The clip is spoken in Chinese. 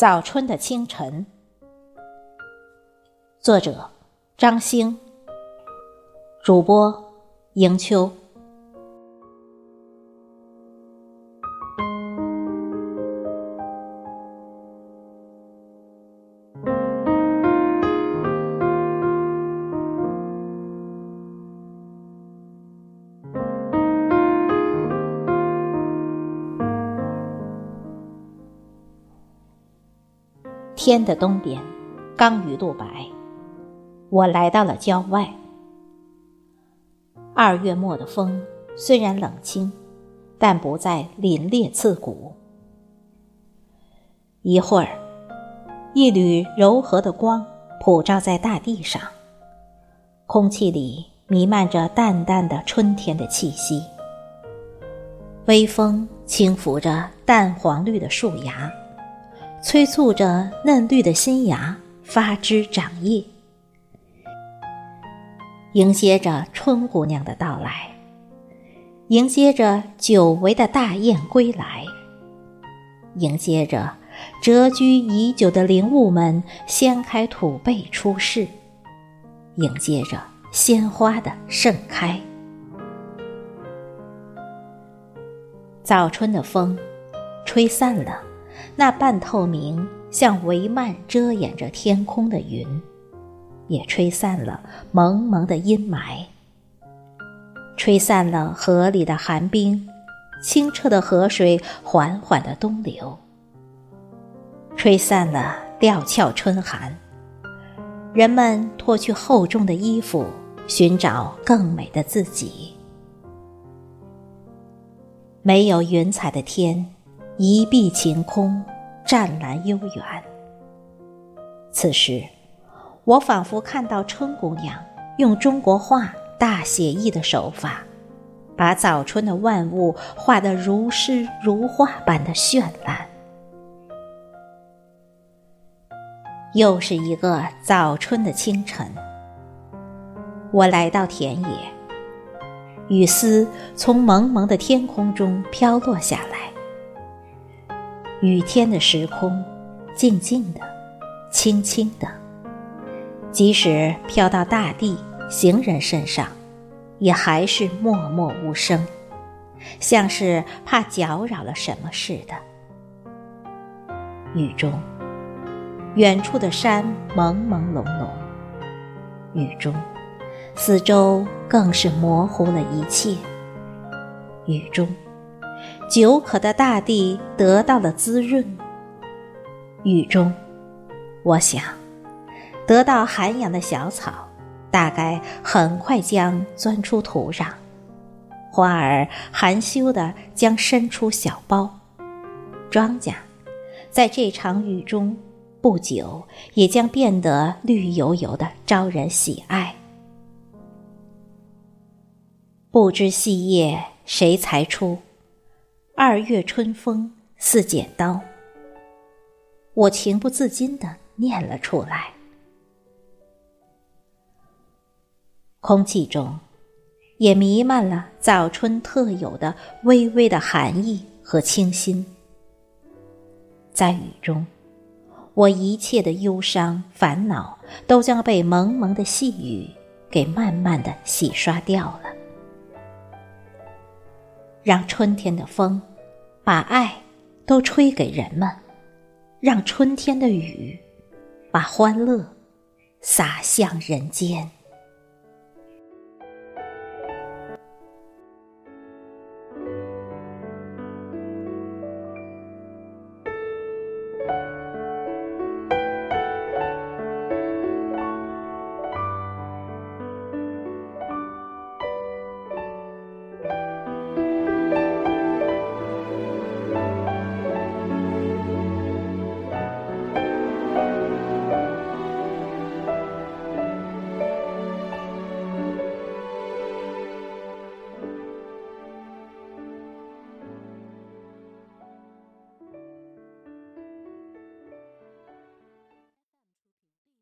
早春的清晨，作者张星，主播迎秋。天的东边，刚雨露白，我来到了郊外。二月末的风虽然冷清，但不再凛冽刺骨。一会儿，一缕柔和的光普照在大地上，空气里弥漫着淡淡的春天的气息。微风轻拂着淡黄绿的树芽。催促着嫩绿的新芽发枝长叶，迎接着春姑娘的到来，迎接着久违的大雁归来，迎接着蛰居已久的灵物们掀开土被出世，迎接着鲜花的盛开。早春的风，吹散了。那半透明、像帷幔遮掩着天空的云，也吹散了蒙蒙的阴霾，吹散了河里的寒冰，清澈的河水缓缓的东流，吹散了料峭春寒。人们脱去厚重的衣服，寻找更美的自己。没有云彩的天。一碧晴空，湛蓝悠远。此时，我仿佛看到春姑娘用中国画大写意的手法，把早春的万物画得如诗如画般的绚烂。又是一个早春的清晨，我来到田野，雨丝从蒙蒙的天空中飘落下来。雨天的时空，静静的，轻轻的。即使飘到大地、行人身上，也还是默默无声，像是怕搅扰了什么似的。雨中，远处的山朦朦胧胧；雨中，四周更是模糊了一切。雨中。久渴的大地得到了滋润。雨中，我想，得到涵养的小草，大概很快将钻出土壤；花儿含羞的将伸出小苞；庄稼，在这场雨中，不久也将变得绿油油的，招人喜爱。不知细叶谁裁出？二月春风似剪刀，我情不自禁的念了出来。空气中也弥漫了早春特有的微微的寒意和清新。在雨中，我一切的忧伤烦恼都将被蒙蒙的细雨给慢慢的洗刷掉了，让春天的风。把爱都吹给人们，让春天的雨把欢乐洒向人间。